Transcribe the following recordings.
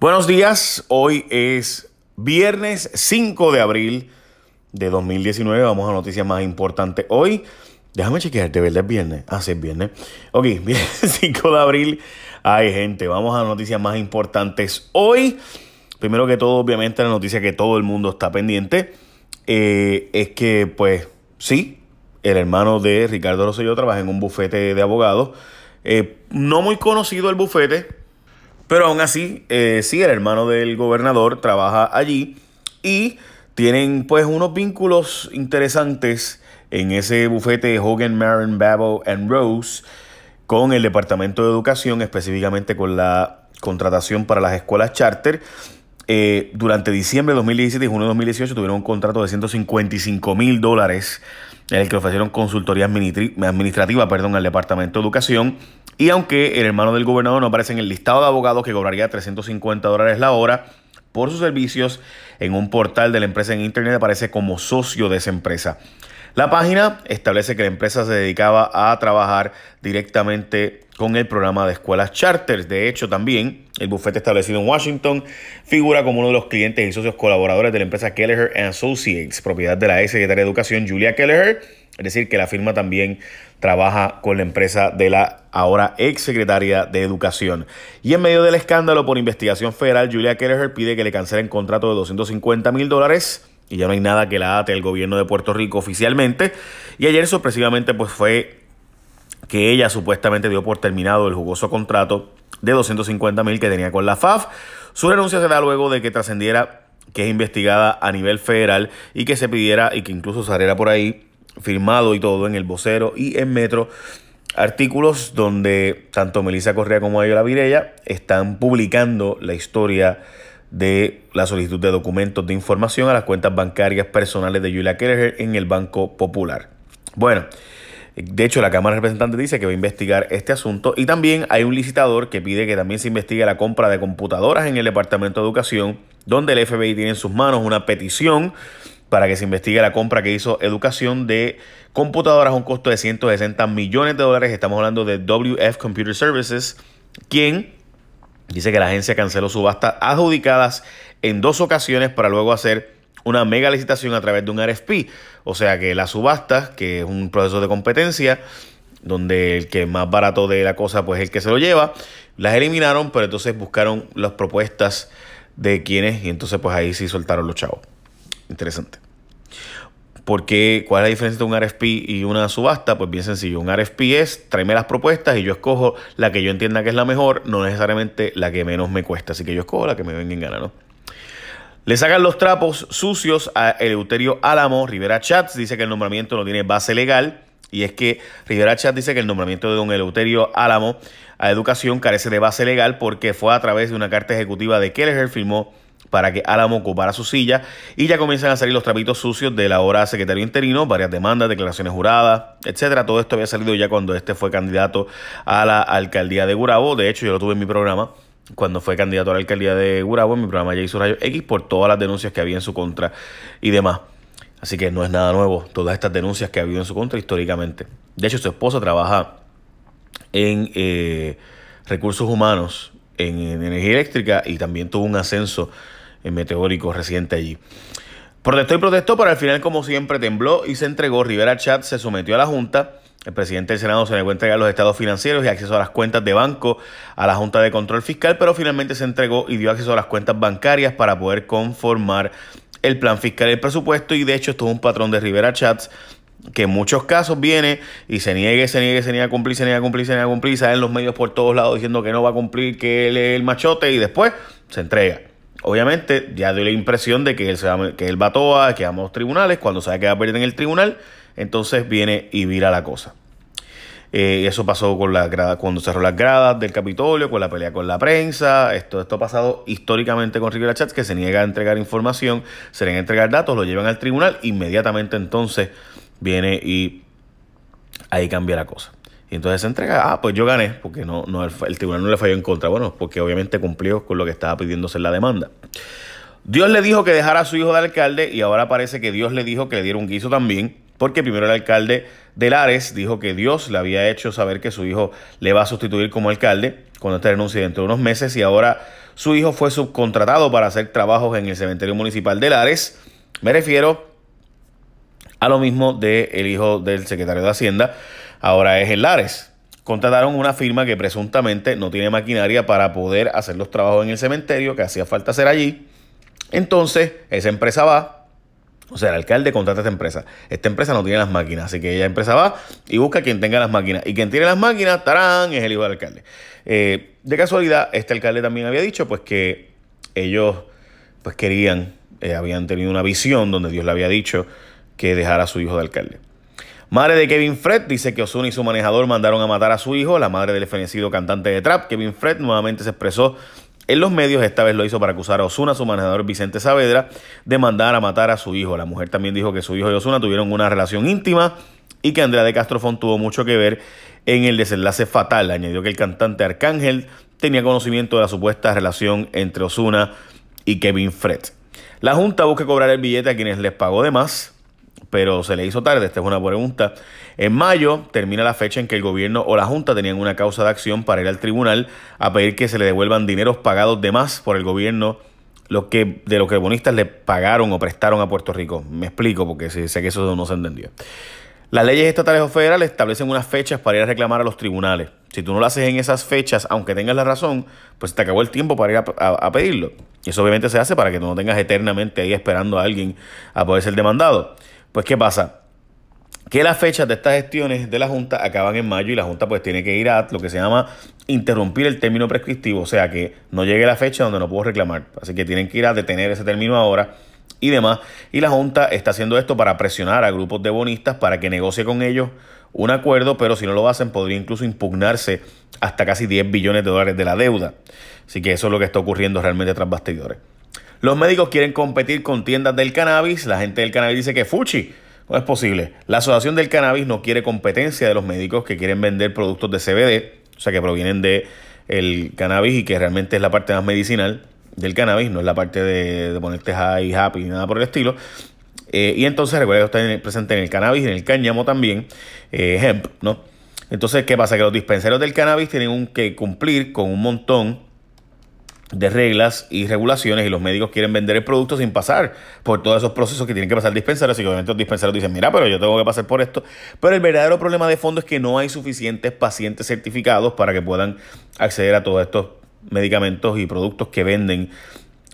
Buenos días, hoy es viernes 5 de abril de 2019. Vamos a noticias más importantes. Hoy, déjame chequear, de verdad es viernes. Ah, sí, es viernes. Ok, viernes 5 de abril. Ay, gente, vamos a noticias más importantes. Hoy, primero que todo, obviamente, la noticia que todo el mundo está pendiente eh, es que, pues, sí, el hermano de Ricardo Rosselló trabaja en un bufete de abogados. Eh, no muy conocido el bufete, pero aún así, eh, sí, el hermano del gobernador trabaja allí y tienen pues unos vínculos interesantes en ese bufete Hogan, Marin, Babo and Rose con el Departamento de Educación, específicamente con la contratación para las escuelas charter. Eh, durante diciembre de 2017 y junio de 2018 tuvieron un contrato de 155 mil dólares en el que ofrecieron consultoría administrativa perdón, al Departamento de Educación. Y aunque el hermano del gobernador no aparece en el listado de abogados que cobraría 350 dólares la hora por sus servicios en un portal de la empresa en Internet, aparece como socio de esa empresa. La página establece que la empresa se dedicaba a trabajar directamente con el programa de escuelas charters. De hecho, también el bufete establecido en Washington figura como uno de los clientes y socios colaboradores de la empresa Kelleher Associates, propiedad de la ex secretaria de Educación Julia Kelleher. Es decir, que la firma también trabaja con la empresa de la ahora ex secretaria de Educación. Y en medio del escándalo por investigación federal, Julia Kelleher pide que le cancelen contrato de 250 mil dólares y ya no hay nada que la ate al gobierno de Puerto Rico oficialmente. Y ayer sorpresivamente pues fue que ella supuestamente dio por terminado el jugoso contrato de 250 mil que tenía con la FAF. Su renuncia se da luego de que trascendiera que es investigada a nivel federal y que se pidiera y que incluso saliera por ahí firmado y todo en el vocero y en Metro artículos donde tanto Melissa Correa como Ayola Virella están publicando la historia de la solicitud de documentos de información a las cuentas bancarias personales de Julia Kelleher en el Banco Popular. Bueno, de hecho la Cámara de Representantes dice que va a investigar este asunto y también hay un licitador que pide que también se investigue la compra de computadoras en el Departamento de Educación, donde el FBI tiene en sus manos una petición para que se investigue la compra que hizo Educación de computadoras a un costo de 160 millones de dólares. Estamos hablando de WF Computer Services, quien Dice que la agencia canceló subastas adjudicadas en dos ocasiones para luego hacer una mega licitación a través de un RFP. O sea que las subastas, que es un proceso de competencia, donde el que más barato de la cosa, pues el que se lo lleva, las eliminaron, pero entonces buscaron las propuestas de quienes y entonces pues ahí sí soltaron los chavos. Interesante. Porque, ¿cuál es la diferencia entre un RFP y una subasta? Pues bien sencillo. Un RFP es tráeme las propuestas y yo escojo la que yo entienda que es la mejor, no necesariamente la que menos me cuesta. Así que yo escojo la que me venga en gana, ¿no? Le sacan los trapos sucios a Eleuterio Álamo. Rivera Chats dice que el nombramiento no tiene base legal. Y es que Rivera Chats dice que el nombramiento de don Eleuterio Álamo a educación carece de base legal porque fue a través de una carta ejecutiva de Kelleher firmó para que Álamo ocupara su silla y ya comienzan a salir los trapitos sucios de la ahora secretario interino, varias demandas, declaraciones juradas, etcétera. Todo esto había salido ya cuando este fue candidato a la alcaldía de Gurabo. De hecho, yo lo tuve en mi programa cuando fue candidato a la alcaldía de Gurabo, en mi programa ya hizo Rayo X por todas las denuncias que había en su contra y demás. Así que no es nada nuevo todas estas denuncias que ha habido en su contra históricamente. De hecho, su esposa trabaja en eh, recursos humanos, en energía eléctrica y también tuvo un ascenso meteórico reciente allí. Protestó y protestó, pero al final, como siempre, tembló y se entregó. Rivera Chat se sometió a la Junta. El presidente del Senado se negó a entregar los estados financieros y acceso a las cuentas de banco a la Junta de Control Fiscal, pero finalmente se entregó y dio acceso a las cuentas bancarias para poder conformar el plan fiscal y el presupuesto. Y de hecho, esto es un patrón de Rivera Chats que en muchos casos viene y se niegue, se niegue, se niega a cumplir, se niega a cumplir, se niega a cumplir, sale en los medios por todos lados diciendo que no va a cumplir, que él es el machote y después se entrega. Obviamente ya dio la impresión de que él, se va, que él va a toa, que vamos a los tribunales, cuando sabe que va a perder en el tribunal, entonces viene y vira la cosa. Eh, eso pasó con la grada, cuando cerró las gradas del Capitolio, con la pelea con la prensa. Esto, esto ha pasado históricamente con Rivera Chats, que se niega a entregar información, se niega a entregar datos, lo llevan al tribunal, inmediatamente entonces viene y ahí cambia la cosa. Y entonces se entrega, ah, pues yo gané, porque no, no el, tribunal no le falló en contra. Bueno, porque obviamente cumplió con lo que estaba pidiéndose en la demanda. Dios le dijo que dejara a su hijo de alcalde y ahora parece que Dios le dijo que le diera un guiso también, porque primero el alcalde de Lares dijo que Dios le había hecho saber que su hijo le va a sustituir como alcalde cuando este renuncie dentro de unos meses y ahora su hijo fue subcontratado para hacer trabajos en el cementerio municipal de Lares. Me refiero a lo mismo del el hijo del secretario de Hacienda, ahora es en Lares. Contrataron una firma que presuntamente no tiene maquinaria para poder hacer los trabajos en el cementerio que hacía falta hacer allí. Entonces, esa empresa va, o sea, el alcalde contrata a esta empresa. Esta empresa no tiene las máquinas, así que ella empresa va y busca quien tenga las máquinas. Y quien tiene las máquinas, tarán, es el hijo del alcalde. Eh, de casualidad, este alcalde también había dicho pues que ellos pues querían, eh, habían tenido una visión donde Dios le había dicho que dejara a su hijo de alcalde. Madre de Kevin Fred dice que Osuna y su manejador mandaron a matar a su hijo. La madre del fenecido cantante de trap, Kevin Fred, nuevamente se expresó en los medios, esta vez lo hizo para acusar a Osuna, su manejador Vicente Saavedra, de mandar a matar a su hijo. La mujer también dijo que su hijo y Osuna tuvieron una relación íntima y que Andrea de Castrofón tuvo mucho que ver en el desenlace fatal. Añadió que el cantante Arcángel tenía conocimiento de la supuesta relación entre Osuna y Kevin Fred. La Junta busca cobrar el billete a quienes les pagó de más, pero se le hizo tarde. Esta es una pregunta. En mayo termina la fecha en que el gobierno o la Junta tenían una causa de acción para ir al tribunal a pedir que se le devuelvan dineros pagados de más por el gobierno lo que, de lo que bonistas le pagaron o prestaron a Puerto Rico. Me explico porque sé que eso no se entendió. Las leyes estatales o federales establecen unas fechas para ir a reclamar a los tribunales. Si tú no lo haces en esas fechas, aunque tengas la razón, pues te acabó el tiempo para ir a, pedirlo. Y eso obviamente se hace para que tú no tengas eternamente ahí esperando a alguien a poder ser demandado. Pues, ¿qué pasa? Que las fechas de estas gestiones de la Junta acaban en mayo y la Junta pues tiene que ir a lo que se llama interrumpir el término prescriptivo, o sea que no llegue la fecha donde no puedo reclamar. Así que tienen que ir a detener ese término ahora y demás. Y la Junta está haciendo esto para presionar a grupos de bonistas para que negocie con ellos un acuerdo, pero si no lo hacen podría incluso impugnarse hasta casi 10 billones de dólares de la deuda. Así que eso es lo que está ocurriendo realmente tras bastidores. Los médicos quieren competir con tiendas del cannabis. La gente del cannabis dice que fuchi no es posible. La Asociación del Cannabis no quiere competencia de los médicos que quieren vender productos de CBD, o sea, que provienen de cannabis y que realmente es la parte más medicinal del cannabis, no es la parte de, ponerte high, happy, nada por el estilo. Eh, y entonces recuerda que está presente en el cannabis y en el cáñamo también, eh, hemp, ¿no? Entonces, ¿qué pasa? Que los dispensarios del cannabis tienen que cumplir con un montón de reglas y regulaciones y los médicos quieren vender el producto sin pasar por todos esos procesos que tienen que pasar dispensarios y que obviamente los dispensarios dicen, mira, pero yo tengo que pasar por esto. Pero el verdadero problema de fondo es que no hay suficientes pacientes certificados para que puedan acceder a todos estos medicamentos y productos que venden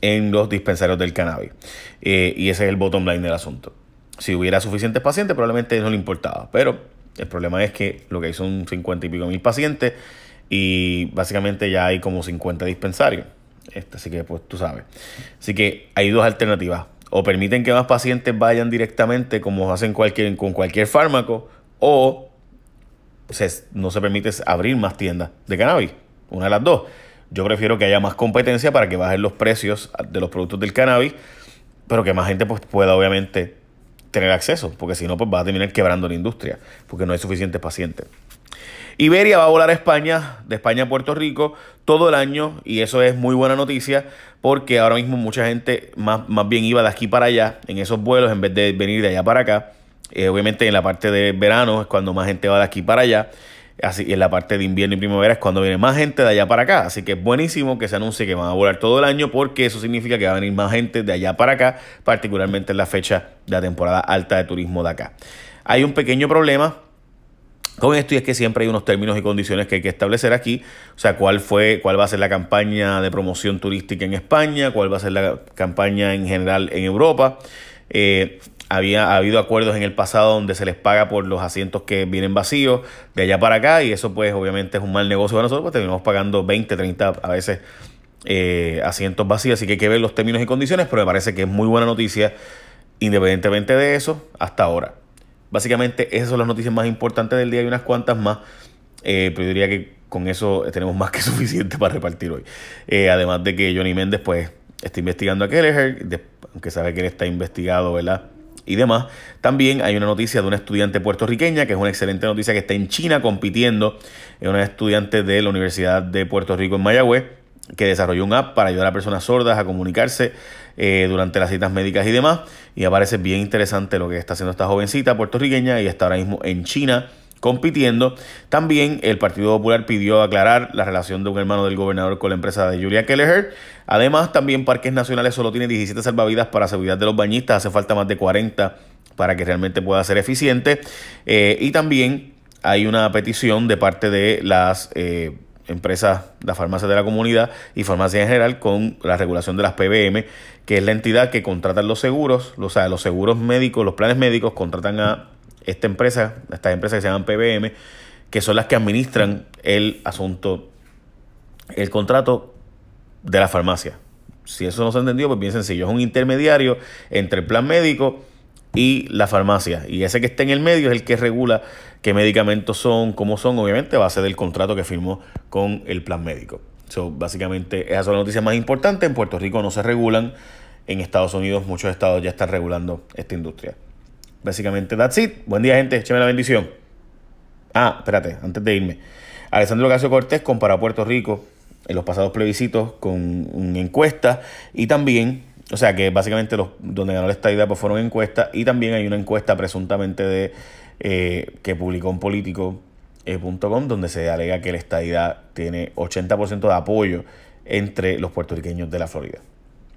en los dispensarios del cannabis. Eh, y ese es el bottom line del asunto. Si hubiera suficientes pacientes, probablemente no le importaba. Pero el problema es que lo que hay son 50 y pico mil pacientes y básicamente ya hay como 50 dispensarios. Este, así que, pues tú sabes. Así que hay dos alternativas. O permiten que más pacientes vayan directamente, como hacen cualquier, con cualquier fármaco, o no se permite abrir más tiendas de cannabis. Una de las dos. Yo prefiero que haya más competencia para que bajen los precios de los productos del cannabis, pero que más gente pues, pueda obviamente tener acceso, porque si no, pues va a terminar quebrando la industria, porque no hay suficientes pacientes. Iberia va a volar a España, de España a Puerto Rico, todo el año y eso es muy buena noticia porque ahora mismo mucha gente más, más bien iba de aquí para allá en esos vuelos en vez de venir de allá para acá. Eh, obviamente en la parte de verano es cuando más gente va de aquí para allá. Así, y en la parte de invierno y primavera es cuando viene más gente de allá para acá. Así que es buenísimo que se anuncie que van a volar todo el año porque eso significa que va a venir más gente de allá para acá, particularmente en la fecha de la temporada alta de turismo de acá. Hay un pequeño problema con esto y es que siempre hay unos términos y condiciones que hay que establecer aquí, o sea, cuál fue, cuál va a ser la campaña de promoción turística en España, cuál va a ser la campaña en general en Europa. Eh, había ha habido acuerdos en el pasado donde se les paga por los asientos que vienen vacíos de allá para acá y eso pues obviamente es un mal negocio para nosotros, pues terminamos pagando 20, 30 a veces eh, asientos vacíos, así que hay que ver los términos y condiciones, pero me parece que es muy buena noticia independientemente de eso hasta ahora. Básicamente esas son las noticias más importantes del día y unas cuantas más. Eh, pero yo diría que con eso tenemos más que suficiente para repartir hoy. Eh, además de que Johnny Méndez pues está investigando a Kelleher, aunque sabe que él está investigado, ¿verdad? Y demás. También hay una noticia de una estudiante puertorriqueña, que es una excelente noticia, que está en China compitiendo. Es una estudiante de la Universidad de Puerto Rico en Mayagüez, que desarrolló un app para ayudar a personas sordas a comunicarse eh, durante las citas médicas y demás. Y aparece bien interesante lo que está haciendo esta jovencita puertorriqueña y está ahora mismo en China compitiendo. También el Partido Popular pidió aclarar la relación de un hermano del gobernador con la empresa de Julia Kelleher. Además, también Parques Nacionales solo tiene 17 salvavidas para seguridad de los bañistas, hace falta más de 40 para que realmente pueda ser eficiente. Eh, y también hay una petición de parte de las eh, empresas, las farmacias de la comunidad y farmacias en general con la regulación de las PBM, que es la entidad que contratan los seguros, o sea, los seguros médicos, los planes médicos contratan a esta empresa, estas empresas que se llaman PBM, que son las que administran el asunto, el contrato de la farmacia. Si eso no se ha entendido, pues bien sencillo, es un intermediario entre el plan médico y la farmacia. Y ese que está en el medio es el que regula qué medicamentos son, cómo son, obviamente, a base del contrato que firmó con el plan médico. So, básicamente, esas son las noticias más importantes. En Puerto Rico no se regulan. En Estados Unidos, muchos estados ya están regulando esta industria. Básicamente, that's it. Buen día, gente. Écheme la bendición. Ah, espérate, antes de irme. Alessandro Ocasio Cortés compara a Puerto Rico en los pasados plebiscitos con encuesta y también o sea que básicamente los, donde ganó la estadidad pues fueron encuestas y también hay una encuesta presuntamente de eh, que publicó un político eh, donde se alega que la estadidad tiene 80% de apoyo entre los puertorriqueños de la Florida.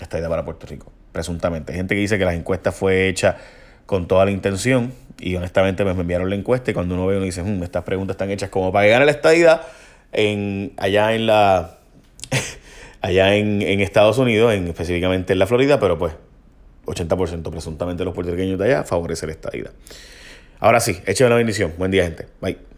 Estadidad para Puerto Rico, presuntamente. Hay gente que dice que la encuesta fue hecha con toda la intención y honestamente pues, me enviaron la encuesta y cuando uno ve uno dice, hmm, estas preguntas están hechas como para llegar a la estadidad en, allá en la allá en, Estados Unidos, en, específicamente en la Florida, pero pues 80% presuntamente los puertorriqueños de allá favorece la estadía. Ahora sí, écheme la bendición. Buen día, gente. Bye.